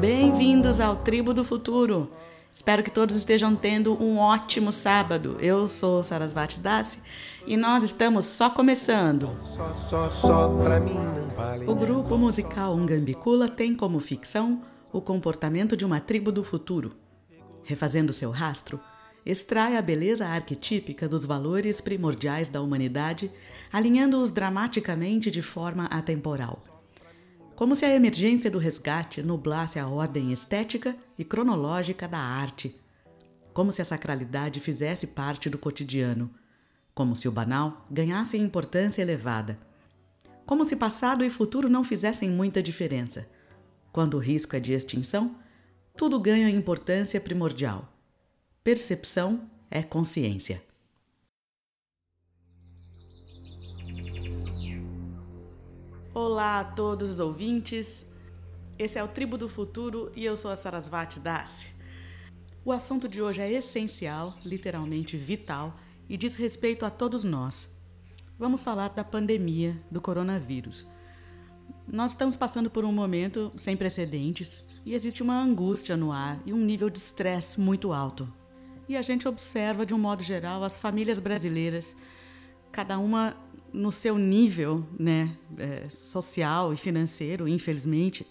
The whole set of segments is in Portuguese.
Bem-vindos ao Tribo do Futuro. Espero que todos estejam tendo um ótimo sábado. Eu sou Sarasvati Dasi e nós estamos só começando. O grupo musical Ungambicula tem como ficção o comportamento de uma tribo do futuro. Refazendo seu rastro, extrai a beleza arquetípica dos valores primordiais da humanidade, alinhando-os dramaticamente de forma atemporal. Como se a emergência do resgate nublasse a ordem estética e cronológica da arte. Como se a sacralidade fizesse parte do cotidiano. Como se o banal ganhasse importância elevada. Como se passado e futuro não fizessem muita diferença. Quando o risco é de extinção, tudo ganha importância primordial. Percepção é consciência. Olá a todos os ouvintes. Esse é o Tribo do Futuro e eu sou a Sarasvati Das. O assunto de hoje é essencial, literalmente vital, e diz respeito a todos nós. Vamos falar da pandemia do coronavírus. Nós estamos passando por um momento sem precedentes e existe uma angústia no ar e um nível de estresse muito alto. E a gente observa, de um modo geral, as famílias brasileiras, cada uma no seu nível né, é, social e financeiro, infelizmente,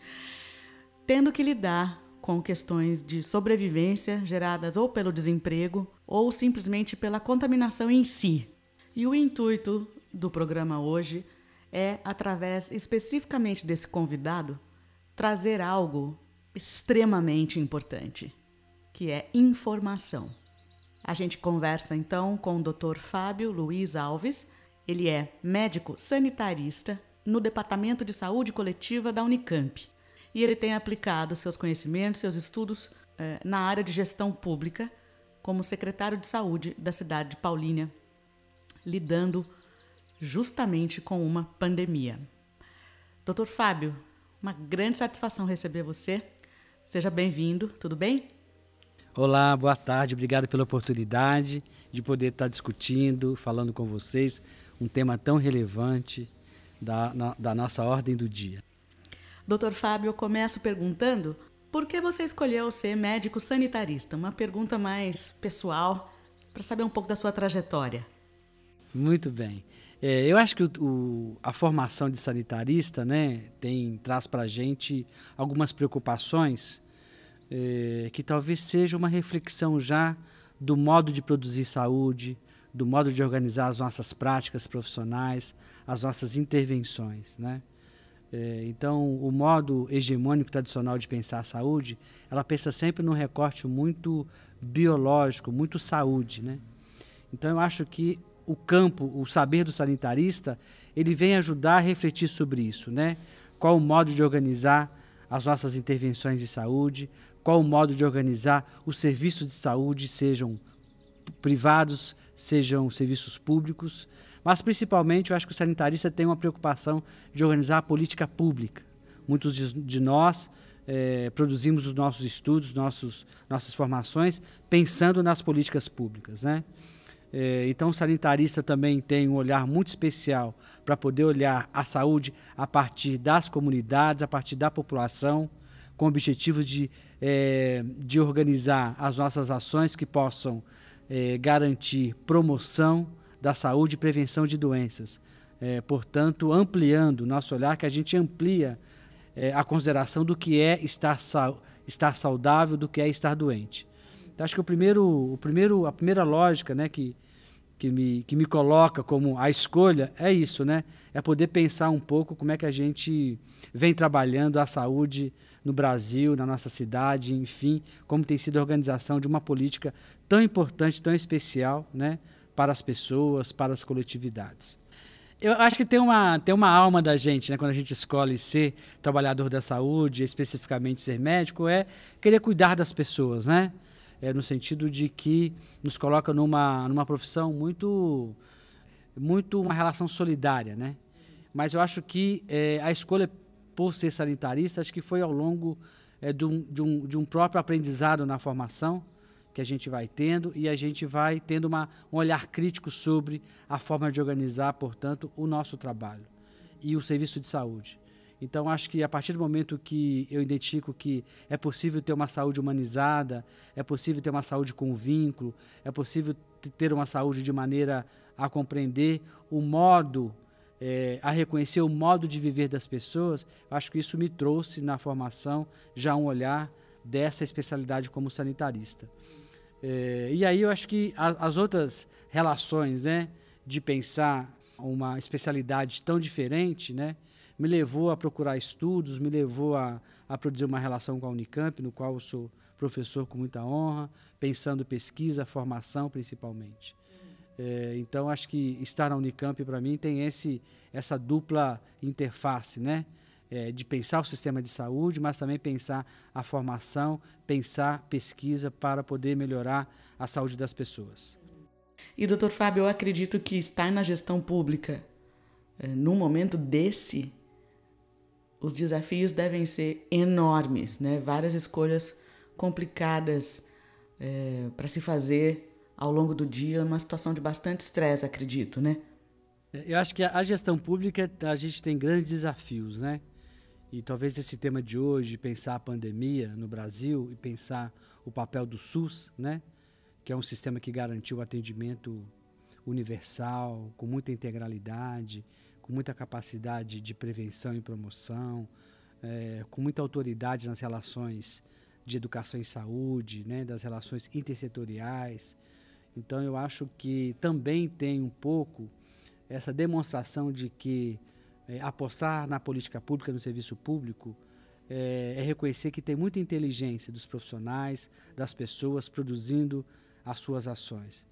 tendo que lidar com questões de sobrevivência geradas ou pelo desemprego ou simplesmente pela contaminação em si. E o intuito do programa hoje é, através especificamente desse convidado, trazer algo extremamente importante, que é informação. A gente conversa então com o Dr. Fábio Luiz Alves. Ele é médico sanitarista no Departamento de Saúde Coletiva da Unicamp. E ele tem aplicado seus conhecimentos, seus estudos eh, na área de gestão pública como secretário de saúde da cidade de Paulínia, lidando justamente com uma pandemia. Doutor Fábio, uma grande satisfação receber você. Seja bem-vindo, tudo bem? Olá, boa tarde, obrigado pela oportunidade de poder estar discutindo, falando com vocês um tema tão relevante da, na, da nossa ordem do dia. Doutor Fábio, eu começo perguntando por que você escolheu ser médico sanitarista? Uma pergunta mais pessoal, para saber um pouco da sua trajetória. Muito bem. É, eu acho que o, o, a formação de sanitarista né, tem, traz para a gente algumas preocupações é, que talvez seja uma reflexão já do modo de produzir saúde, do modo de organizar as nossas práticas profissionais, as nossas intervenções, né? É, então, o modo hegemônico tradicional de pensar a saúde, ela pensa sempre num recorte muito biológico, muito saúde, né? Então, eu acho que o campo, o saber do sanitarista, ele vem ajudar a refletir sobre isso, né? Qual o modo de organizar as nossas intervenções de saúde, qual o modo de organizar os serviços de saúde, sejam privados, sejam serviços públicos, mas principalmente eu acho que o sanitarista tem uma preocupação de organizar a política pública. Muitos de, nós é, produzimos os nossos estudos, nossos, nossas formações, pensando nas políticas públicas. Né? É, então, o sanitarista também tem um olhar muito especial para poder olhar a saúde a partir das comunidades, a partir da população, com o objetivo de, é, de organizar as nossas ações que possam é, garantir promoção da saúde e prevenção de doenças. É, portanto, ampliando nosso olhar, que a gente amplia é, a consideração do que é estar, estar saudável, do que é estar doente. Então, acho que o primeiro, o primeiro, a primeira lógica né, que, que, me, que me coloca como a escolha é isso, né? É poder pensar um pouco como é que a gente vem trabalhando a saúde no Brasil, na nossa cidade, enfim, como tem sido a organização de uma política tão importante, tão especial, né, para as pessoas, para as coletividades. Eu acho que tem uma, tem uma alma da gente, né, quando a gente escolhe ser trabalhador da saúde, especificamente ser médico, é querer cuidar das pessoas, né? É, no sentido de que nos coloca numa, numa profissão muito, muito uma relação solidária, né? Mas eu acho que é, a escolha por ser sanitarista, acho que foi ao longo é, de, um, de, um, de um próprio aprendizado na formação que a gente vai tendo e a gente vai tendo uma, um olhar crítico sobre a forma de organizar, portanto, o nosso trabalho e o serviço de saúde. Então, acho que a partir do momento que eu identifico que é possível ter uma saúde humanizada, é possível ter uma saúde com vínculo, é possível ter uma saúde de maneira a compreender o modo, é, a reconhecer o modo de viver das pessoas, acho que isso me trouxe na formação já um olhar dessa especialidade como sanitarista. É, e aí eu acho que a, as outras relações, né, de pensar uma especialidade tão diferente, né, me levou a procurar estudos, me levou a, a produzir uma relação com a Unicamp, no qual eu sou professor com muita honra, pensando pesquisa, formação principalmente. É, então acho que estar na Unicamp para mim tem esse essa dupla interface, né? É, de pensar o sistema de saúde, mas também pensar a formação, pensar pesquisa para poder melhorar a saúde das pessoas. E doutor Fábio, eu acredito que estar na gestão pública é, num momento desse, os desafios devem ser enormes, né? Várias escolhas complicadas é, para se fazer ao longo do dia, uma situação de bastante estresse, acredito, né? Eu acho que a gestão pública a gente tem grandes desafios, né? E talvez esse tema de hoje, pensar a pandemia no Brasil e pensar o papel do SUS, né? Que é um sistema que garantiu o atendimento universal, com muita integralidade, com muita capacidade de prevenção e promoção, é, com muita autoridade nas relações de educação e saúde, né? Das relações intersetoriais. Então eu acho que também tem um pouco essa demonstração de que é, apostar na política pública, no serviço público, é, é, reconhecer que tem muita inteligência dos profissionais, das pessoas produzindo as suas ações.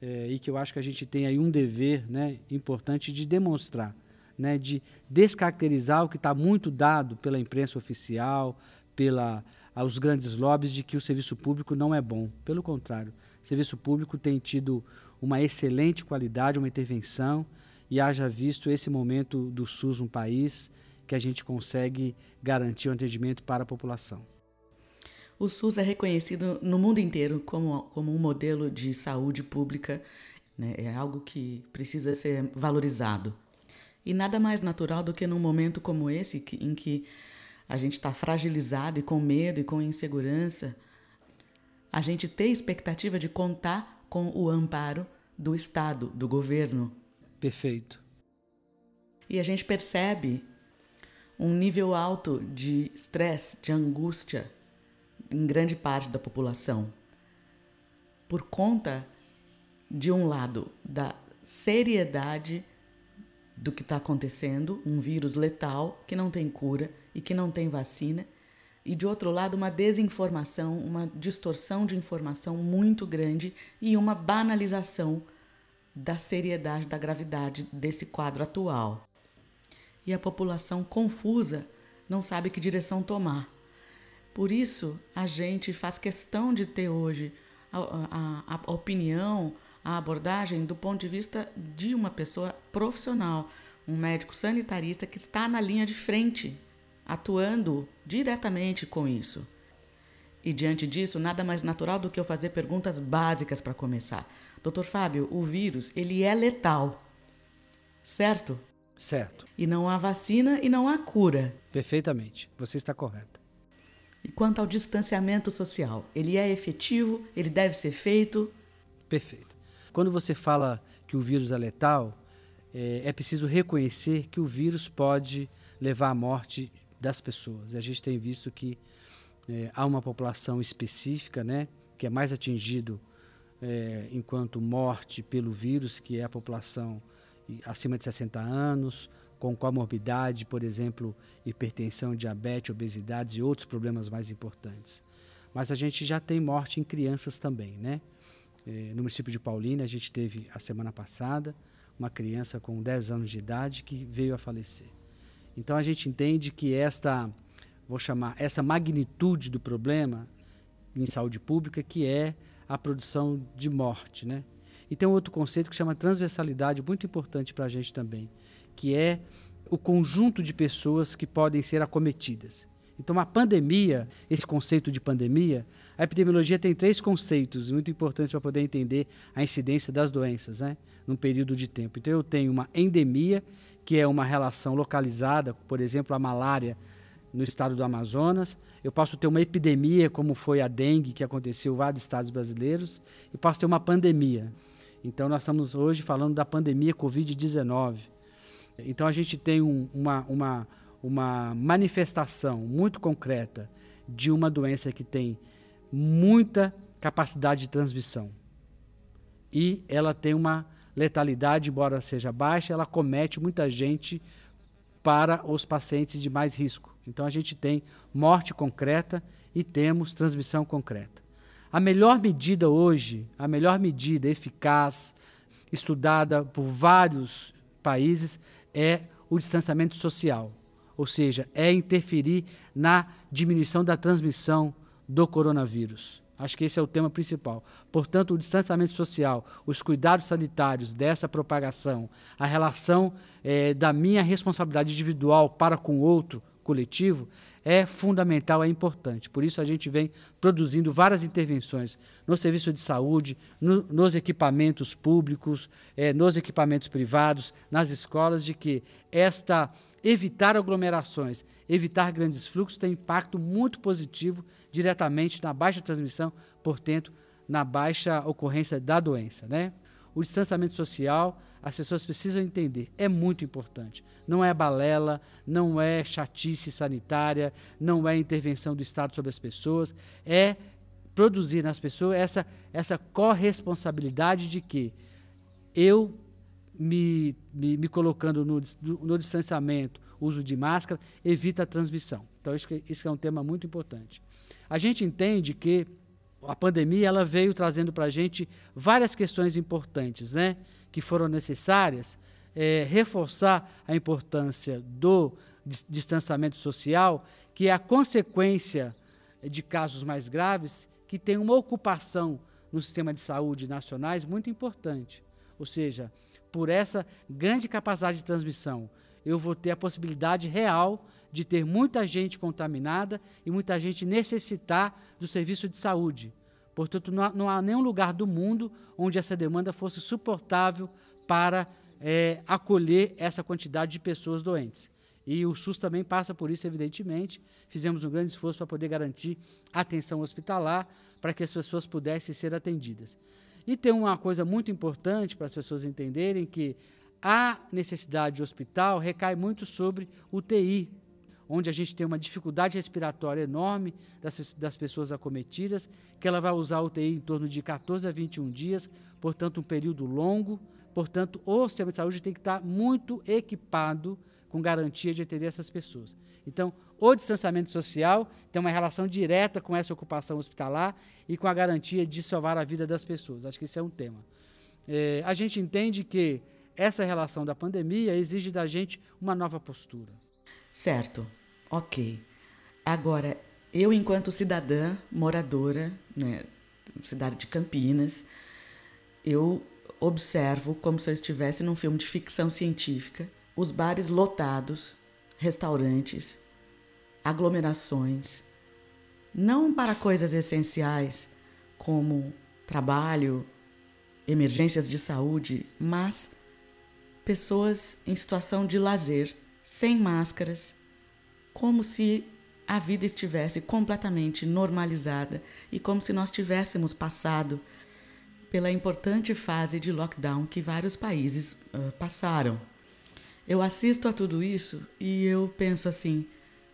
É, e que eu acho que a gente tem aí um dever né, importante de demonstrar, né, de descaracterizar o que está muito dado pela imprensa oficial, pela aos grandes lobbies de que o serviço público não é bom. Pelo contrário, o serviço público tem tido uma excelente qualidade, uma intervenção, e haja visto esse momento do SUS no país que a gente consegue garantir o atendimento para a população. O SUS é reconhecido no mundo inteiro como, como um modelo de saúde pública, né? é algo que precisa ser valorizado. E nada mais natural do que num momento como esse, que, em que a gente está fragilizado e com medo e com insegurança, a gente ter expectativa de contar com o amparo do Estado, do governo, Perfeito. E a gente percebe um nível alto de estresse, de angústia em grande parte da população. Por conta, de um lado, da seriedade do que está acontecendo, um vírus letal que não tem cura e que não tem vacina, e de outro lado, uma desinformação, uma distorção de informação muito grande e uma banalização da seriedade, da gravidade desse quadro atual. E a população confusa não sabe que direção tomar. Por isso, a gente faz questão de ter hoje a, a, a opinião, a abordagem do ponto de vista de uma pessoa profissional, um médico sanitarista que está na linha de frente, atuando diretamente com isso. E diante disso, nada mais natural do que eu fazer perguntas básicas para começar. Doutor Fábio, o vírus, ele é letal, certo? Certo. E não há vacina e não há cura. Perfeitamente, você está correta. E quanto ao distanciamento social, ele é efetivo? Ele deve ser feito? Perfeito. Quando você fala que o vírus é letal, é, é preciso reconhecer que o vírus pode levar à morte das pessoas. A gente tem visto que é, há uma população específica, né, que é mais atingido é, enquanto morte pelo vírus, que é a população acima de 60 anos, com comorbidade, por exemplo, hipertensão, diabetes, obesidade e outros problemas mais importantes. Mas a gente já tem morte em crianças também, né? É, no município de Paulínia, a gente teve a semana passada uma criança com 10 anos de idade que veio a falecer. Então a gente entende que esta, vou chamar, essa magnitude do problema em saúde pública, que é a produção de morte. Né? E tem um outro conceito que chama transversalidade, muito importante para a gente também, que é o conjunto de pessoas que podem ser acometidas. Então, a pandemia, esse conceito de pandemia, a epidemiologia tem três conceitos muito importantes para poder entender a incidência das doenças, né, num período de tempo. Então, eu tenho uma endemia, que é uma relação localizada, por exemplo, a malária no estado do Amazonas. Eu posso ter uma epidemia, como foi a dengue, que aconteceu em vários estados brasileiros, e posso ter uma pandemia. Então, nós estamos hoje falando da pandemia Covid-19. Então, a gente tem um, uma, uma, uma manifestação muito concreta de uma doença que tem muita capacidade de transmissão. E ela tem uma letalidade, embora seja baixa, ela comete muita gente para os pacientes de mais risco. Então a gente tem morte concreta e temos transmissão concreta. A melhor medida hoje, a melhor medida eficaz, estudada por vários países, é o distanciamento social, ou seja, é interferir na diminuição da transmissão do coronavírus. Acho que esse é o tema principal. Portanto, o distanciamento social, os cuidados sanitários dessa propagação, a relação é, da minha responsabilidade individual para com o outro coletivo é fundamental, é importante. Por isso a gente vem produzindo várias intervenções no serviço de saúde, no, nos equipamentos públicos, é, nos equipamentos privados, nas escolas, de que esta evitar aglomerações, evitar grandes fluxos tem impacto muito positivo diretamente na baixa transmissão, portanto, na baixa ocorrência da doença, né? O distanciamento social, as pessoas precisam entender, é muito importante. Não é balela, não é chatice sanitária, não é intervenção do Estado sobre as pessoas, é produzir nas pessoas essa, essa corresponsabilidade de que eu me, me, me colocando no, no, distanciamento, uso de máscara, evita a transmissão. Então, isso, isso é um tema muito importante. A gente entende que a pandemia ela veio trazendo para a gente várias questões importantes, né? Que foram necessárias é, reforçar a importância do distanciamento social, que é a consequência de casos mais graves, que tem uma ocupação no sistema de saúde nacionais muito importante. Ou seja, por essa grande capacidade de transmissão, eu vou ter a possibilidade real de ter muita gente contaminada e muita gente necessitar do serviço de saúde. Portanto, não há, não há nenhum lugar do mundo onde essa demanda fosse suportável para é, acolher essa quantidade de pessoas doentes. E o SUS também passa por isso, evidentemente. Fizemos um grande esforço para poder garantir atenção hospitalar para que as pessoas pudessem ser atendidas. E tem uma coisa muito importante para as pessoas entenderem que a necessidade de hospital recai muito sobre UTI, onde a gente tem uma dificuldade respiratória enorme das, das pessoas acometidas, que ela vai usar a UTI em torno de 14 a 21 dias, portanto, um período longo. Portanto, o sistema de saúde tem que estar muito equipado com garantia de atender essas pessoas. Então, o distanciamento social tem uma relação direta com essa ocupação hospitalar e com a garantia de salvar a vida das pessoas. Acho que esse é um tema. É, a gente entende que essa relação da pandemia exige da gente uma nova postura. Certo, ok. Agora, eu, enquanto cidadã moradora, né, cidade de Campinas, eu observo como se eu estivesse num filme de ficção científica, os bares lotados, restaurantes, aglomerações, não para coisas essenciais como trabalho, emergências de saúde, mas pessoas em situação de lazer, sem máscaras, como se a vida estivesse completamente normalizada e como se nós tivéssemos passado pela importante fase de lockdown que vários países uh, passaram. Eu assisto a tudo isso e eu penso assim: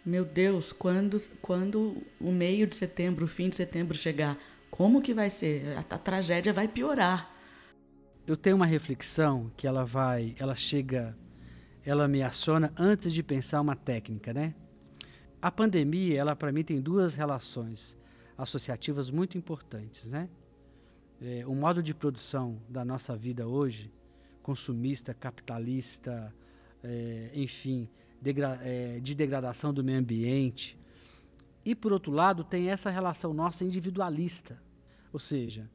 meu Deus, quando, quando o meio de setembro, o fim de setembro chegar, como que vai ser? A, a tragédia vai piorar. Eu tenho uma reflexão que ela vai, ela chega, ela me aciona antes de pensar uma técnica, né? A pandemia, ela para mim tem duas relações associativas muito importantes, né? É, o modo de produção da nossa vida hoje, consumista, capitalista, é, enfim, degra é, de degradação do meio ambiente. E, por outro lado, tem essa relação nossa individualista. Ou seja,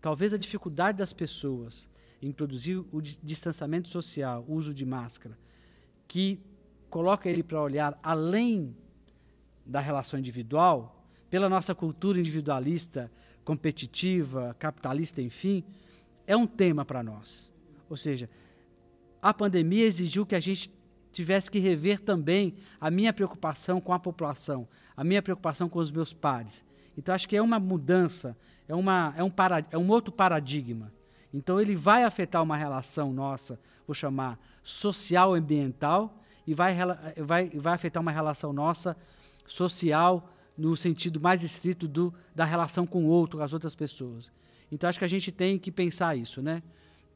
talvez a dificuldade das pessoas em produzir o distanciamento social, o uso de máscara, que coloca ele para olhar além da relação individual, pela nossa cultura individualista, competitiva, capitalista, enfim, é um tema para nós. Ou seja, a pandemia exigiu que a gente tivesse que rever também a minha preocupação com a população, a minha preocupação com os meus pares. Então, acho que é uma mudança, é, uma, é, um, para, é um outro paradigma. Então, ele vai afetar uma relação nossa, vou chamar social-ambiental, e vai, vai, vai afetar uma relação nossa social no sentido mais estrito do, da relação com o outro, com as outras pessoas. Então, acho que a gente tem que pensar isso, né?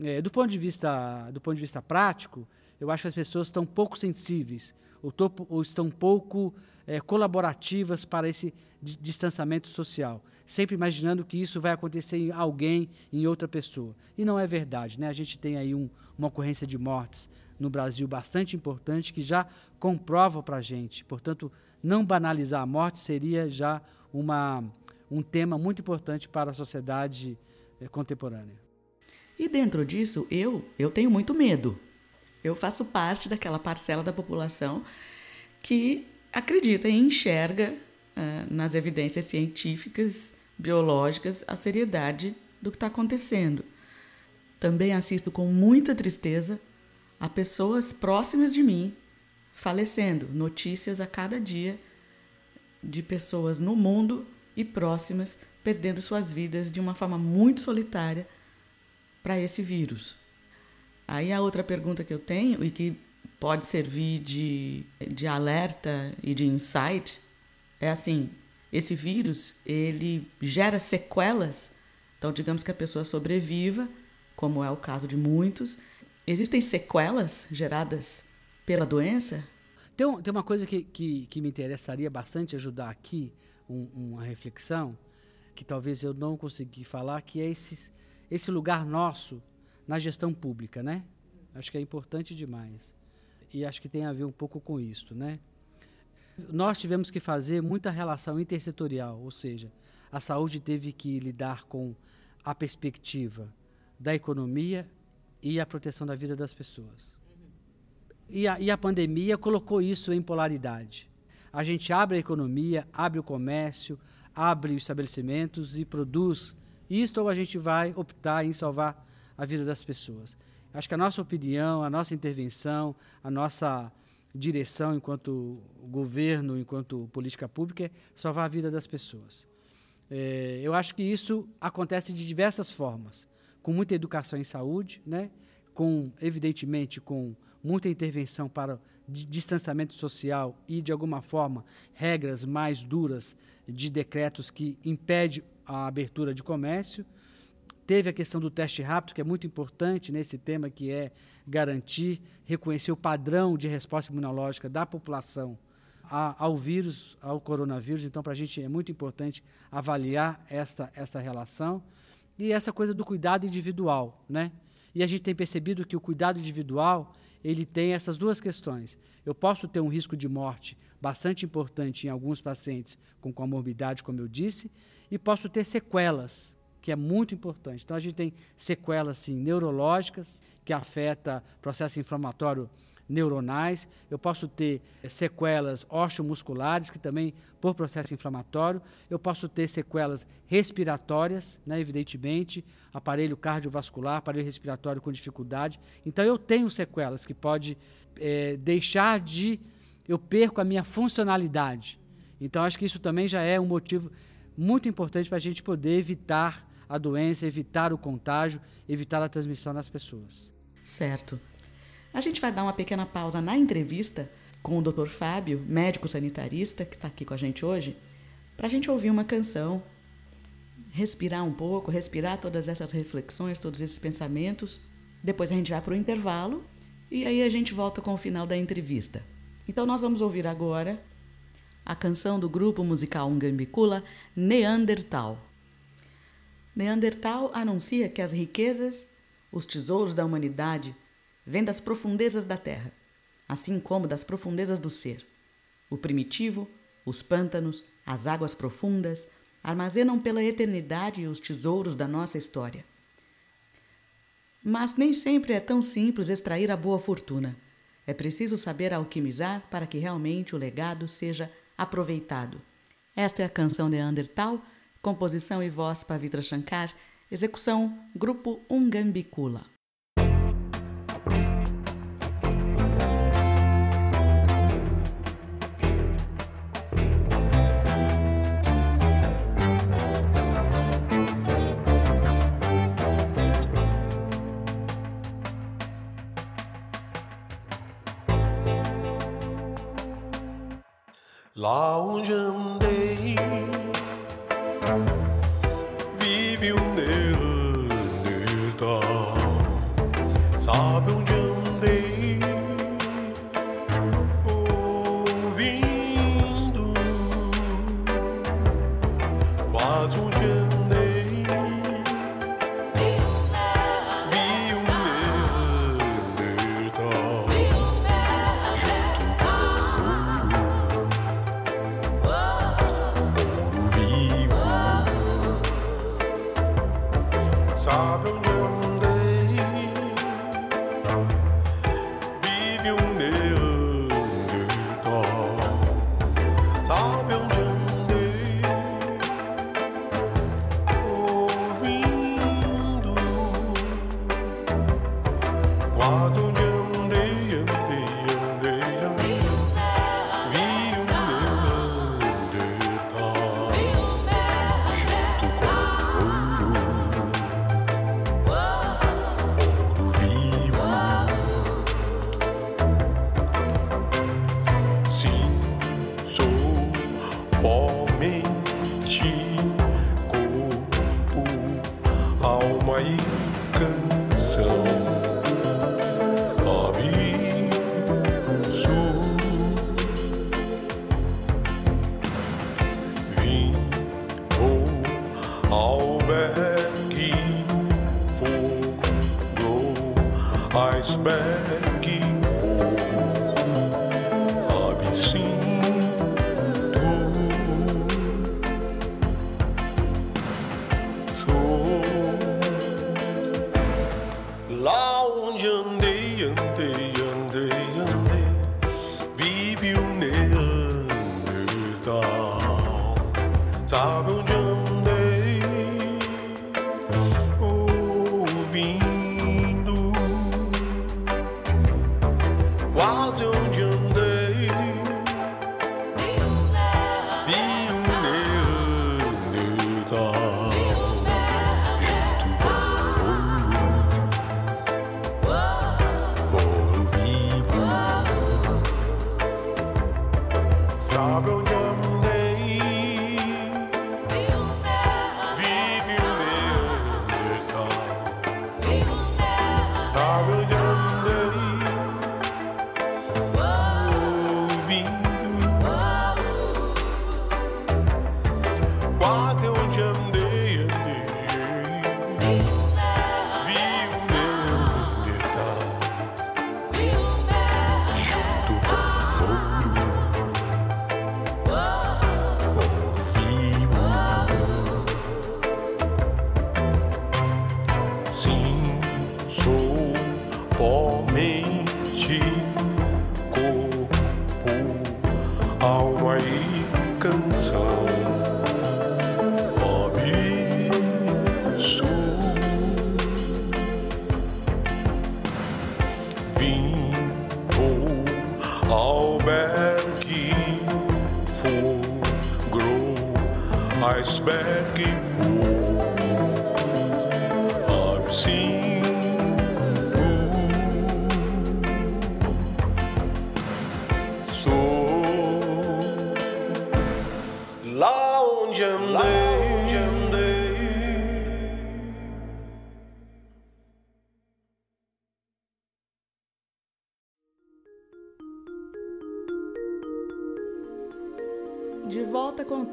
É, do, ponto de vista, do ponto de vista prático, eu acho que as pessoas estão pouco sensíveis ou, ou estão pouco é, colaborativas para esse distanciamento social, sempre imaginando que isso vai acontecer em alguém, em outra pessoa. E não é verdade. Né? A gente tem aí um, uma ocorrência de mortes no Brasil bastante importante que já comprova para a gente. Portanto, não banalizar a morte seria já uma, um tema muito importante para a sociedade é, contemporânea. E dentro disso, eu, eu tenho muito medo. Eu faço parte daquela parcela da população que acredita e enxerga uh, nas evidências científicas, biológicas, a seriedade do que está acontecendo. Também assisto com muita tristeza a pessoas próximas de mim falecendo, notícias a cada dia de pessoas no mundo e próximas perdendo suas vidas de uma forma muito solitária para esse vírus. Aí a outra pergunta que eu tenho e que pode servir de, de alerta e de insight é assim: esse vírus ele gera sequelas. Então, digamos que a pessoa sobreviva, como é o caso de muitos. Existem sequelas geradas pela doença? Tem, tem uma coisa que, que, que me interessaria bastante ajudar aqui, um, uma reflexão, que talvez eu não consegui falar, que é esses, esse lugar nosso na gestão pública, né? Acho que é importante demais. E acho que tem a ver um pouco com isso, né? Nós tivemos que fazer muita relação intersetorial, ou seja, a saúde teve que lidar com a perspectiva da economia e a proteção da vida das pessoas. E a, e a pandemia colocou isso em polaridade. A gente abre a economia, abre o comércio, abre os estabelecimentos e produz isto ou a gente vai optar em salvar a vida das pessoas. Acho que a nossa opinião, a nossa intervenção, a nossa direção enquanto governo, enquanto política pública é salvar a vida das pessoas. É, eu acho que isso acontece de diversas formas, com muita educação em saúde, né? com evidentemente com muita intervenção para distanciamento social e de alguma forma regras mais duras de decretos que impede a abertura de comércio. Teve a questão do teste rápido, que é muito importante nesse tema, que é garantir, reconhecer o padrão de resposta imunológica da população ao vírus, ao coronavírus. Então, para a gente é muito importante avaliar esta, esta relação. E essa coisa do cuidado individual, né? E a gente tem percebido que o cuidado individual ele tem essas duas questões. Eu posso ter um risco de morte bastante importante em alguns pacientes com comorbidade, como eu disse, e posso ter sequelas, que é muito importante. Então a gente tem sequelas sim, neurológicas, que afeta processo inflamatório neuronais, eu posso ter sequelas osteomusculares, que também por processo inflamatório, eu posso ter sequelas respiratórias, né, evidentemente, aparelho cardiovascular, aparelho respiratório com dificuldade. Então eu tenho sequelas que pode é, deixar de eu perco a minha funcionalidade. Então acho que isso também já é um motivo muito importante para a gente poder evitar a doença, evitar o contágio, evitar a transmissão nas pessoas. Certo. A gente vai dar uma pequena pausa na entrevista com o Dr. Fábio, médico sanitarista, que está aqui com a gente hoje, para a gente ouvir uma canção, respirar um pouco, respirar todas essas reflexões, todos esses pensamentos. Depois a gente vai para o intervalo e aí a gente volta com o final da entrevista. Então nós vamos ouvir agora a canção do grupo musical Ungambicula, Neandertal. Neandertal anuncia que as riquezas, os tesouros da humanidade, vêm das profundezas da terra, assim como das profundezas do ser. O primitivo, os pântanos, as águas profundas, armazenam pela eternidade os tesouros da nossa história. Mas nem sempre é tão simples extrair a boa fortuna. É preciso saber alquimizar para que realmente o legado seja aproveitado. Esta é a canção Neandertal, composição e voz Pavitra Shankar, execução Grupo Ungambicula.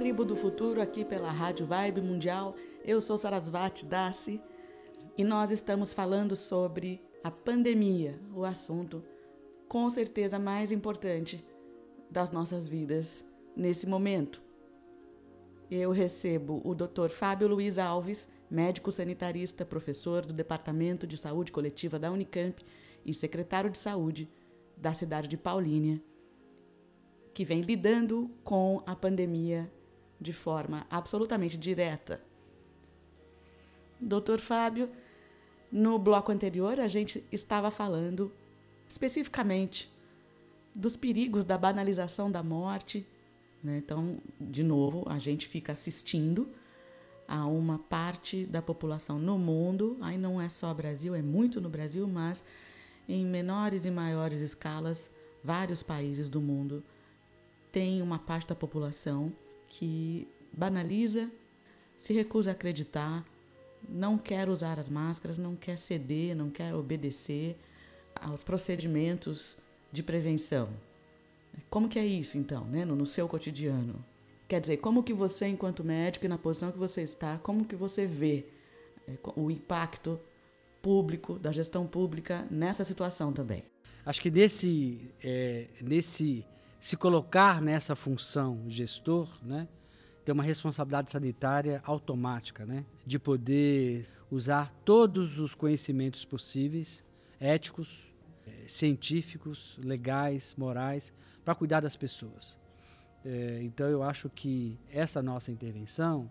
Tribo do Futuro aqui pela Rádio Vibe Mundial. Eu sou Sarasvati Dassi e nós estamos falando sobre a pandemia, o assunto com certeza mais importante das nossas vidas nesse momento. Eu recebo o Dr. Fábio Luiz Alves, médico sanitarista, professor do Departamento de Saúde Coletiva da Unicamp e secretário de Saúde da cidade de Paulínia, que vem lidando com a pandemia de forma absolutamente direta. Doutor Fábio, no bloco anterior a gente estava falando especificamente dos perigos da banalização da morte. Né? Então, de novo, a gente fica assistindo a uma parte da população no mundo, aí não é só Brasil, é muito no Brasil, mas em menores e maiores escalas, vários países do mundo tem uma parte da população que banaliza, se recusa a acreditar, não quer usar as máscaras, não quer ceder, não quer obedecer aos procedimentos de prevenção. Como que é isso então, né, no, seu cotidiano? Quer dizer, como que você, enquanto médico e na posição que você está, como que você vê é, o impacto público, da gestão pública nessa situação também? Acho que nesse, é, nesse se colocar nessa função gestor, né, tem uma responsabilidade sanitária automática, né, de poder usar todos os conhecimentos possíveis, éticos, é, científicos, legais, morais, para cuidar das pessoas. É, então eu acho que essa nossa intervenção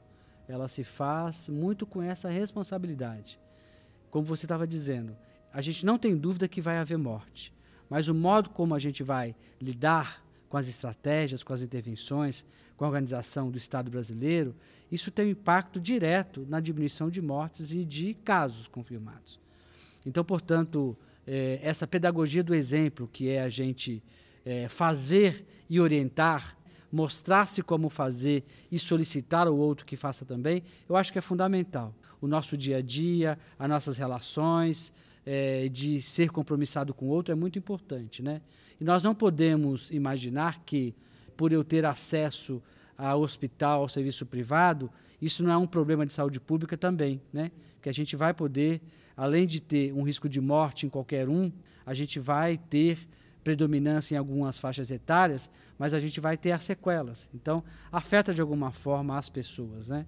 ela se faz muito com essa responsabilidade. Como você estava dizendo, a gente não tem dúvida que vai haver morte, mas o modo como a gente vai lidar com as estratégias, com as intervenções, com a organização do Estado brasileiro, isso tem um impacto direto na diminuição de mortes e de casos confirmados. Então, portanto, é, essa pedagogia do exemplo, que é a gente é, fazer e orientar, mostrar-se como fazer e solicitar ao outro que faça também, eu acho que é fundamental. O nosso dia a dia, as nossas relações, é, de ser compromissado com o outro é muito importante, né? E nós não podemos imaginar que, por eu ter acesso ao hospital, ao serviço privado, isso não é um problema de saúde pública também, né? Que a gente vai poder, além de ter um risco de morte em qualquer um, a gente vai ter predominância em algumas faixas etárias, mas a gente vai ter as sequelas. Então, afeta de alguma forma as pessoas, né?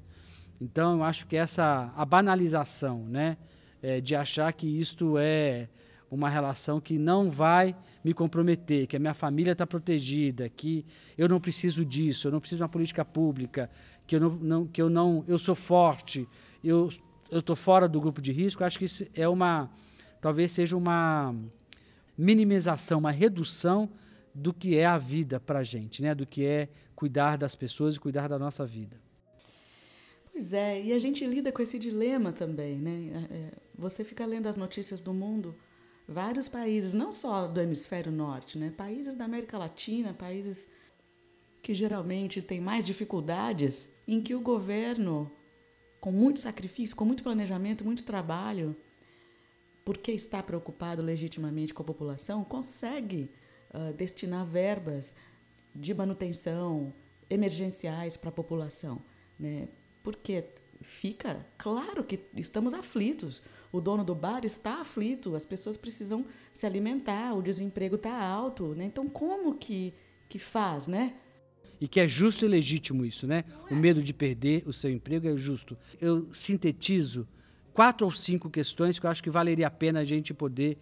Então, eu acho que essa a banalização, né, é, de achar que isto é uma relação que não vai me comprometer, que a minha família está protegida, que eu não preciso disso, eu não preciso de uma política pública, que eu não, não que eu não, eu sou forte, eu eu estou fora do grupo de risco. Acho que isso é uma, talvez seja uma minimização, uma redução do que é a vida para a gente, né? do que é cuidar das pessoas e cuidar da nossa vida. Pois é, e a gente lida com esse dilema também. Né? É, é, você fica lendo as notícias do mundo, vários países, não só do hemisfério norte, né? países da América Latina, países que geralmente têm mais dificuldades, em que o governo, com muito sacrifício, com muito planejamento, muito trabalho, porque está preocupado legitimamente com a população, consegue uh, destinar verbas de manutenção emergenciais para a população. Né? Porque fica claro que estamos aflitos. O dono do bar está aflito, as pessoas precisam se alimentar, o desemprego está alto. Né? Então, como que, que faz, né? E que é justo e legítimo isso, né? O medo de perder o seu emprego é justo. Eu sintetizo quatro ou cinco questões que eu acho que valeria a pena a gente poder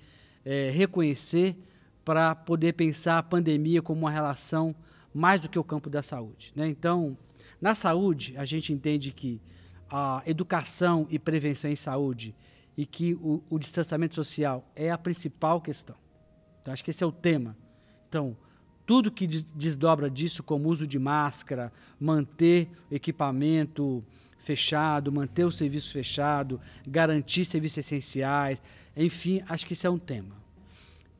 é, reconhecer para poder pensar a pandemia como uma relação mais do que o campo da saúde. Né? Então, na saúde, a gente entende que a educação e prevenção em saúde e que o, o distanciamento social é a principal questão. Então, acho que esse é o tema. Então, tudo que desdobra disso, como uso de máscara, manter equipamento fechado, manter o serviço fechado, garantir serviços essenciais, enfim, acho que isso é um tema.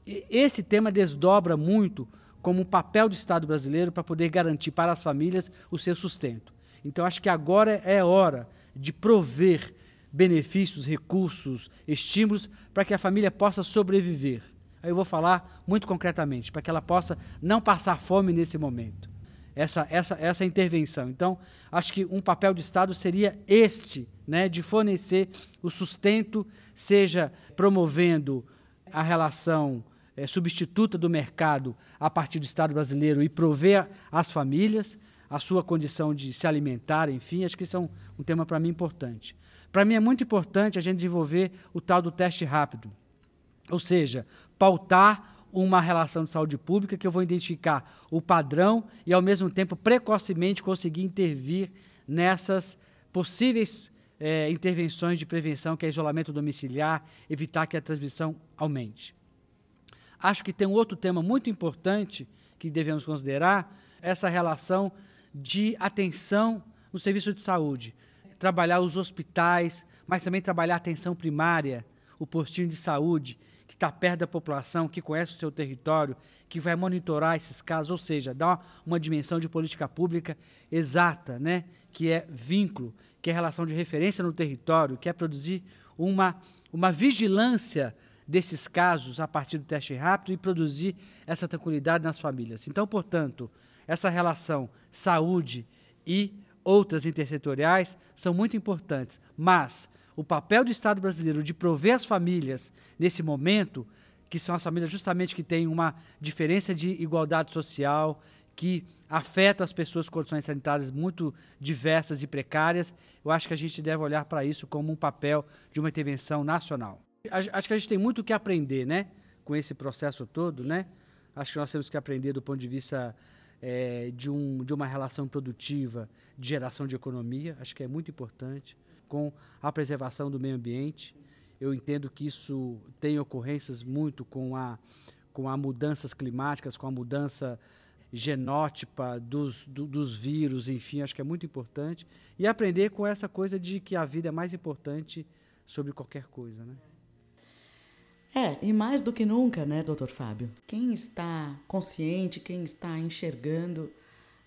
E esse tema desdobra muito como o papel do Estado brasileiro para poder garantir para as famílias o seu sustento. Então, acho que agora é hora de prover benefícios, recursos, estímulos para que a família possa sobreviver. Aí eu vou falar muito concretamente, para que ela possa não passar fome nesse momento essa, essa, essa intervenção. Então, acho que um papel do Estado seria este, né, de fornecer o sustento, seja promovendo a relação é, substituta do mercado a partir do Estado brasileiro e prover às famílias a sua condição de se alimentar, enfim, acho que isso é um, um tema para mim importante. Para mim é muito importante a gente desenvolver o tal do teste rápido, ou seja, pautar uma relação de saúde pública que eu vou identificar o padrão e, ao mesmo tempo, precocemente conseguir intervir nessas possíveis é, intervenções de prevenção, que é isolamento domiciliar, evitar que a transmissão aumente. Acho que tem um outro tema muito importante que devemos considerar, essa relação de atenção no serviço de saúde. Trabalhar os hospitais, mas também trabalhar a atenção primária, o postinho de saúde, que está perto da população, que conhece o seu território, que vai monitorar esses casos, ou seja, uma, uma dimensão de política pública exata, né? que é vínculo, que é relação de referência no território, que é produzir uma, uma vigilância desses casos a partir do teste rápido e produzir essa tranquilidade nas famílias. Então, portanto, essa relação saúde e outras intersetoriais são muito importantes, mas o papel do Estado brasileiro de prover as famílias nesse momento, que são as famílias justamente que têm uma diferença de igualdade social, que afeta as pessoas com condições sanitárias muito diversas e precárias, eu acho que a gente deve olhar para isso como um papel de uma intervenção nacional. Acho que a gente tem muito o que aprender, né, com esse processo todo, né? Acho que nós temos que aprender do ponto de vista é, de, um, de uma relação produtiva, de geração de economia, acho que é muito importante, com a preservação do meio ambiente. Eu entendo que isso tem ocorrências muito com a, com a mudanças climáticas, com a mudança genótipa dos, do, dos vírus, enfim, acho que é muito importante. E aprender com essa coisa de que a vida é mais importante sobre qualquer coisa, né? É, e mais do que nunca, né, doutor Fábio? Quem está consciente, quem está enxergando,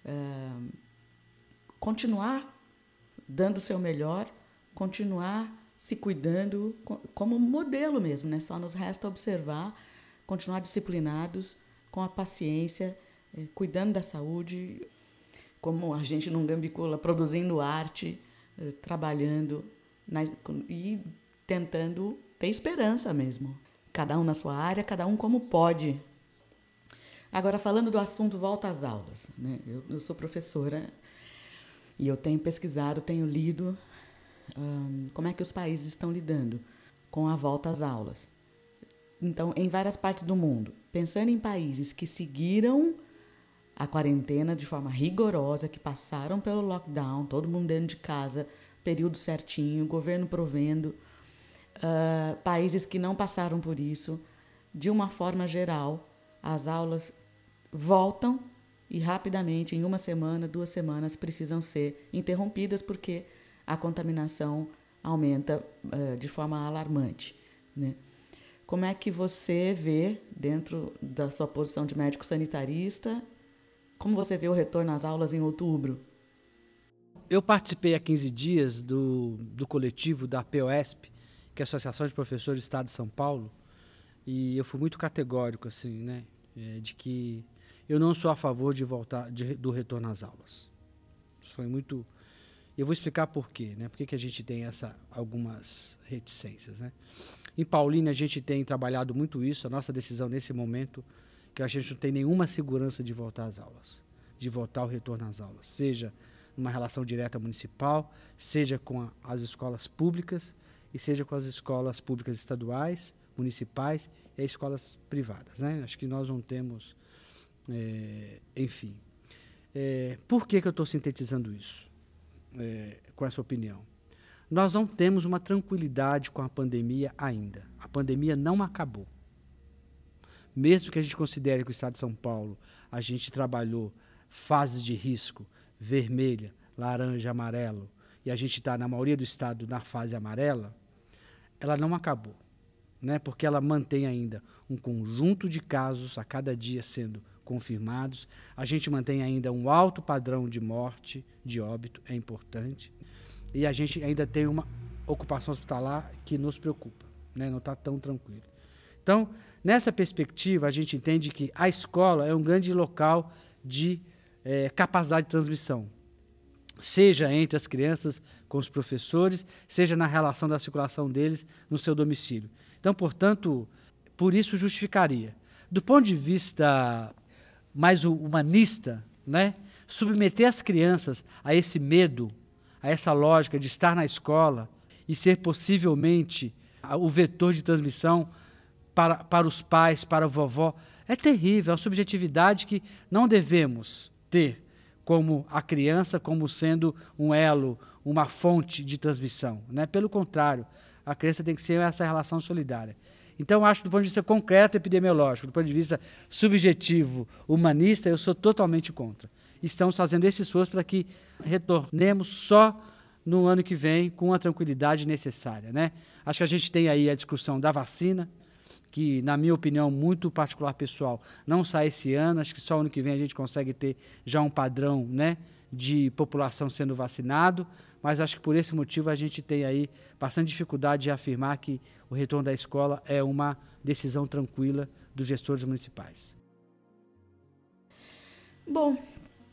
é, continuar dando seu melhor, continuar se cuidando como modelo mesmo, né? Só nos resta observar, continuar disciplinados, com a paciência, é, cuidando da saúde, como a gente não gambicula, produzindo arte, é, trabalhando na, e tentando ter esperança mesmo. Cada um na sua área, cada um como pode. Agora, falando do assunto volta às aulas. Né? Eu, eu sou professora e eu tenho pesquisado, tenho lido como é que os países estão lidando com a volta às aulas. Então, em várias partes do mundo, pensando em países que seguiram a quarentena de forma rigorosa, que passaram pelo lockdown, todo mundo dentro de casa, período certinho, governo provendo uh, países que não passaram por isso, de uma forma geral, as aulas voltam e rapidamente, em uma semana, duas semanas, precisam ser interrompidas porque a contaminação aumenta uh, de forma alarmante. Né? Como é que você vê, dentro da sua posição de médico sanitarista, como você vê o retorno às aulas em outubro? Eu participei há 15 dias do, do coletivo da POSP, que é a Associação de Professores do Estado de São Paulo, e eu fui muito categórico assim, né, é, de que eu não sou a favor de voltar de, do retorno às aulas. Isso foi muito eu vou explicar por quê, né? Por que, que a gente tem essa algumas reticências, né? Em Paulínia a gente tem trabalhado muito isso, a nossa decisão nesse momento que a gente não tem nenhuma segurança de voltar às aulas, de voltar ao retorno às aulas, seja numa relação direta municipal, seja com a, as escolas públicas, e seja com as escolas públicas estaduais, municipais e as escolas privadas. Né? Acho que nós não temos. É, enfim. É, por que, que eu estou sintetizando isso é, com essa opinião? Nós não temos uma tranquilidade com a pandemia ainda. A pandemia não acabou. Mesmo que a gente considere que o Estado de São Paulo a gente trabalhou fases de risco vermelha, laranja, amarelo, e a gente está, na maioria do estado, na fase amarela, ela não acabou. Né? Porque ela mantém ainda um conjunto de casos a cada dia sendo confirmados. A gente mantém ainda um alto padrão de morte, de óbito, é importante. E a gente ainda tem uma ocupação hospitalar que nos preocupa, né? não está tão tranquilo. Então, nessa perspectiva, a gente entende que a escola é um grande local de é, capacidade de transmissão seja entre as crianças com os professores, seja na relação da circulação deles no seu domicílio. Então, portanto, por isso justificaria. Do ponto de vista mais humanista, né, submeter as crianças a esse medo, a essa lógica de estar na escola e ser possivelmente o vetor de transmissão para, para os pais, para a vovó, é terrível, é uma subjetividade que não devemos ter como a criança como sendo um elo, uma fonte de transmissão. Né? Pelo contrário, a criança tem que ser essa relação solidária. Então, acho que do ponto de vista concreto epidemiológico, do ponto de vista subjetivo, humanista, eu sou totalmente contra. Estamos fazendo esse esforço para que retornemos só no ano que vem com a tranquilidade necessária. Né? Acho que a gente tem aí a discussão da vacina, que, na minha opinião, muito particular pessoal, não sai esse ano. Acho que só ano que vem a gente consegue ter já um padrão né, de população sendo vacinado. Mas acho que por esse motivo a gente tem aí bastante dificuldade de afirmar que o retorno da escola é uma decisão tranquila dos gestores municipais. Bom,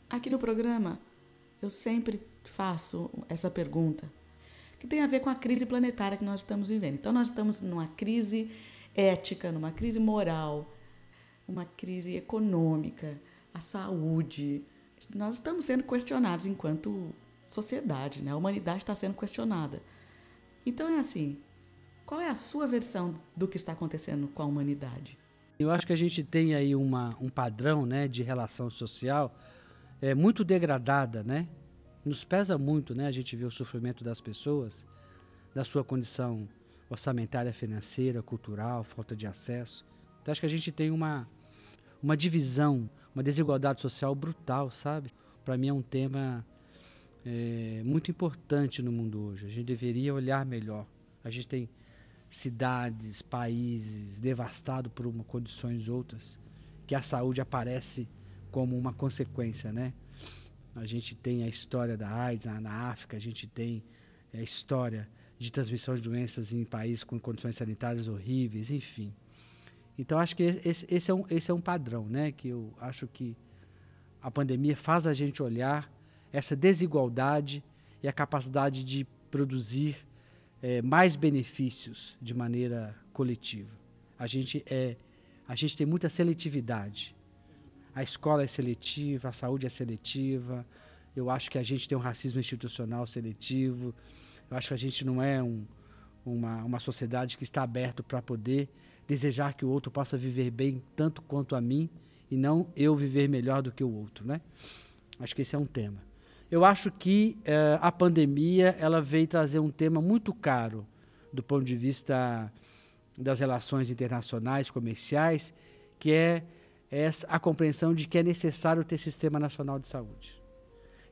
aqui no programa eu sempre faço essa pergunta que tem a ver com a crise planetária que nós estamos vivendo. Então, nós estamos numa crise ética, numa crise moral, uma crise econômica, a saúde. Nós estamos sendo questionados enquanto sociedade, né? A humanidade está sendo questionada. Então é assim, qual é a sua versão do que está acontecendo com a humanidade? Eu acho que a gente tem aí uma, um padrão né, de relação social é, muito degradada, né? Nos pesa muito, né? A gente vê o sofrimento das pessoas, da sua condição orçamentária, financeira, cultural, falta de acesso. Então acho que a gente tem uma, uma divisão, uma desigualdade social brutal, sabe? Para mim é um tema é, muito importante no mundo hoje. A gente deveria olhar melhor. A gente tem cidades, países devastados por uma, condições outras, que a saúde aparece como uma consequência, né? A gente tem a história da AIDS na, na África, a gente tem a história de transmissão de doenças em países com condições sanitárias horríveis, enfim. Então acho que esse, esse, é um, esse é um padrão, né? Que eu acho que a pandemia faz a gente olhar essa desigualdade e a capacidade de produzir é, mais benefícios de maneira coletiva. A gente é, a gente tem muita seletividade. A escola é seletiva, a saúde é seletiva. Eu acho que a gente tem um racismo institucional seletivo. Eu acho que a gente não é um, uma, uma sociedade que está aberto para poder desejar que o outro possa viver bem tanto quanto a mim e não eu viver melhor do que o outro, né? Acho que esse é um tema. Eu acho que uh, a pandemia ela veio trazer um tema muito caro do ponto de vista das relações internacionais, comerciais, que é essa, a compreensão de que é necessário ter sistema nacional de saúde.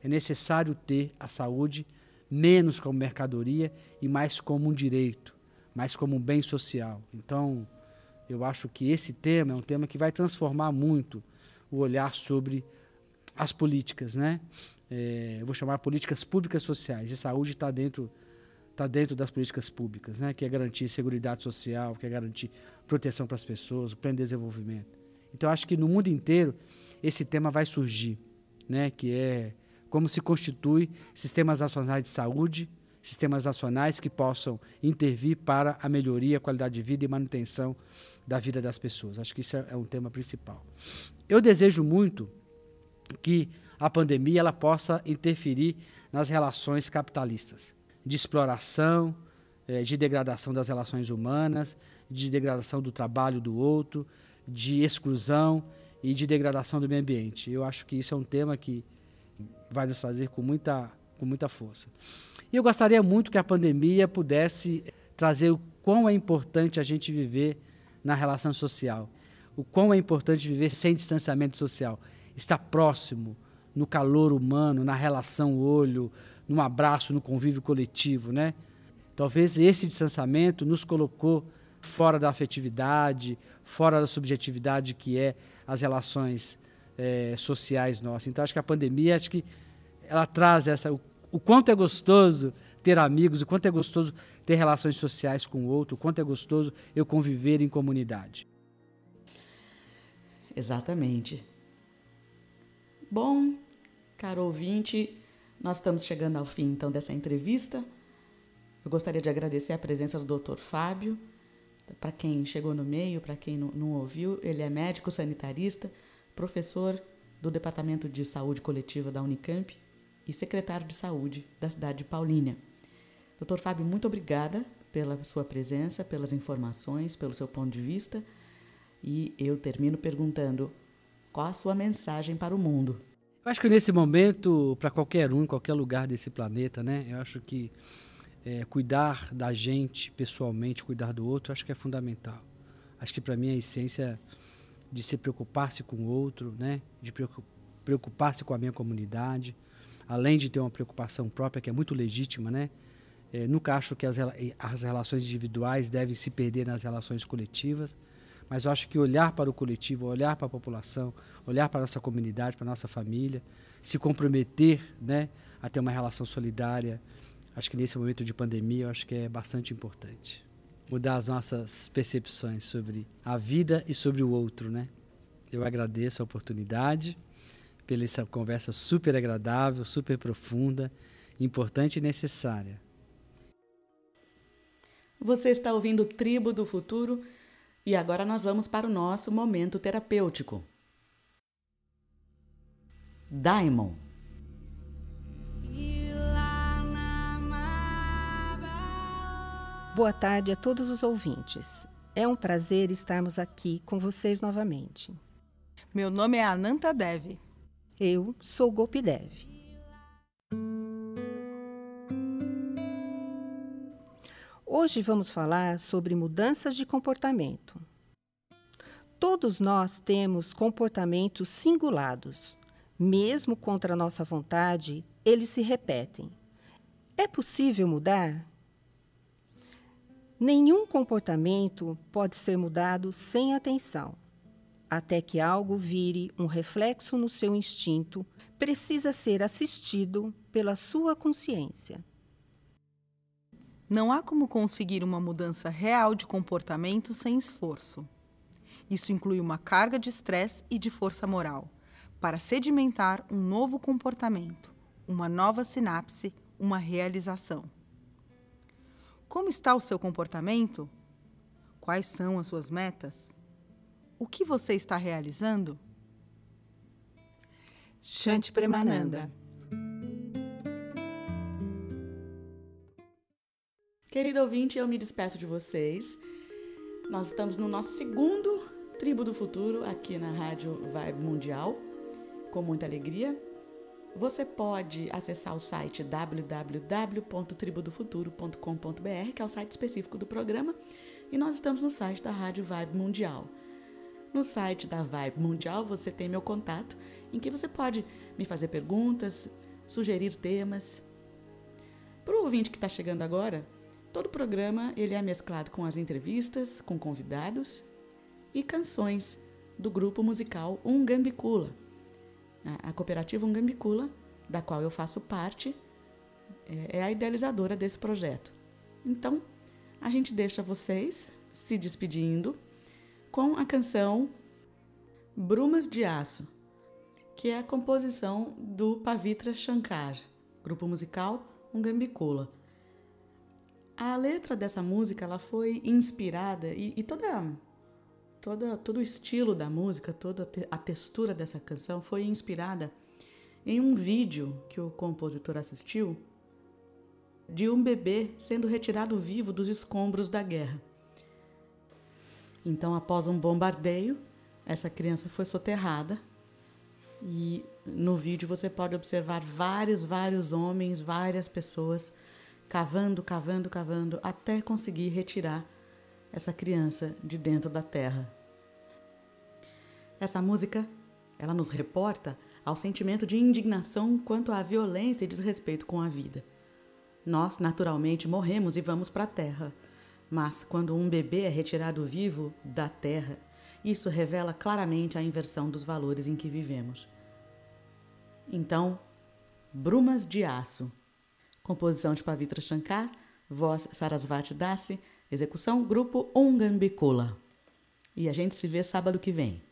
É necessário ter a saúde menos como mercadoria e mais como um direito, mais como um bem social. Então, eu acho que esse tema é um tema que vai transformar muito o olhar sobre as políticas, né? É, eu vou chamar políticas públicas sociais. E saúde está dentro está dentro das políticas públicas, né? Que é garantir segurança social, que é garantir proteção para as pessoas, o pleno desenvolvimento. Então, acho que no mundo inteiro esse tema vai surgir, né? Que é como se constitui sistemas nacionais de saúde, sistemas nacionais que possam intervir para a melhoria, a qualidade de vida e manutenção da vida das pessoas. Acho que isso é, é um tema principal. Eu desejo muito que a pandemia ela possa interferir nas relações capitalistas, de exploração, eh, de degradação das relações humanas, de degradação do trabalho do outro, de exclusão e de degradação do meio ambiente. Eu acho que isso é um tema que vai nos trazer com muita, com muita força. E eu gostaria muito que a pandemia pudesse trazer o quão é importante a gente viver na relação social, o quão é importante viver sem distanciamento social, estar próximo, no calor humano, na relação olho, no abraço, no convívio coletivo, né? Talvez esse distanciamento nos colocou fora da afetividade, fora da subjetividade que é as relações é, sociais nossas. Então acho que a pandemia, acho que ela traz essa o, o quanto é gostoso ter amigos, o quanto é gostoso ter relações sociais com o outro, o quanto é gostoso eu conviver em comunidade. Exatamente. Bom, caro ouvinte, nós estamos chegando ao fim então dessa entrevista. Eu gostaria de agradecer a presença do Dr. Fábio. Para quem chegou no meio, para quem não, não ouviu, ele é médico sanitarista, professor do Departamento de Saúde Coletiva da Unicamp e secretário de Saúde da cidade de Paulínia. Doutor Fábio, muito obrigada pela sua presença, pelas informações, pelo seu ponto de vista. E eu termino perguntando: qual a sua mensagem para o mundo? Eu acho que nesse momento, para qualquer um, em qualquer lugar desse planeta, né? Eu acho que é, cuidar da gente pessoalmente, cuidar do outro, acho que é fundamental. Acho que para mim a essência de se preocupar-se com o outro, né? De preocupar-se com a minha comunidade, além de ter uma preocupação própria que é muito legítima, né? É, nunca acho que as, as relações individuais devem se perder nas relações coletivas. mas eu acho que olhar para o coletivo, olhar para a população, olhar para a nossa comunidade, para a nossa família, se comprometer né, a ter uma relação solidária, acho que nesse momento de pandemia, eu acho que é bastante importante. Mudar as nossas percepções sobre a vida e sobre o outro, né? Eu agradeço a oportunidade pela essa conversa super agradável, super profunda, importante e necessária. Você está ouvindo Tribo do Futuro e agora nós vamos para o nosso momento terapêutico. Diamond. Boa tarde a todos os ouvintes. É um prazer estarmos aqui com vocês novamente. Meu nome é Ananta Dev. Eu sou Gopi Dev. Hoje vamos falar sobre mudanças de comportamento. Todos nós temos comportamentos singulados. Mesmo contra nossa vontade, eles se repetem. É possível mudar? Nenhum comportamento pode ser mudado sem atenção. Até que algo vire um reflexo no seu instinto, precisa ser assistido pela sua consciência. Não há como conseguir uma mudança real de comportamento sem esforço. Isso inclui uma carga de estresse e de força moral para sedimentar um novo comportamento, uma nova sinapse, uma realização. Como está o seu comportamento? Quais são as suas metas? O que você está realizando? Shanti Premananda. Querido ouvinte, eu me despeço de vocês. Nós estamos no nosso segundo Tribo do Futuro aqui na Rádio Vibe Mundial, com muita alegria. Você pode acessar o site www.tribudofuturo.com.br, que é o site específico do programa, e nós estamos no site da Rádio Vibe Mundial. No site da Vibe Mundial você tem meu contato, em que você pode me fazer perguntas, sugerir temas. Para o ouvinte que está chegando agora, todo o programa ele é mesclado com as entrevistas, com convidados e canções do grupo musical Ungambicula a cooperativa Ungambicula, da qual eu faço parte, é, é a idealizadora desse projeto. Então, a gente deixa vocês se despedindo com a canção Brumas de Aço, que é a composição do Pavitra Shankar, grupo musical Ungambicula. A letra dessa música ela foi inspirada e, e toda toda, todo o estilo da música, toda a textura dessa canção foi inspirada em um vídeo que o compositor assistiu de um bebê sendo retirado vivo dos escombros da guerra. Então, após um bombardeio, essa criança foi soterrada e no vídeo você pode observar vários, vários homens, várias pessoas cavando, cavando, cavando até conseguir retirar essa criança de dentro da terra. Essa música, ela nos reporta ao sentimento de indignação quanto à violência e desrespeito com a vida. Nós, naturalmente, morremos e vamos para a terra. Mas quando um bebê é retirado vivo da terra, isso revela claramente a inversão dos valores em que vivemos. Então, Brumas de Aço. Composição de Pavitra Shankar, voz Sarasvati Dasi, execução Grupo Ungambicula. E a gente se vê sábado que vem.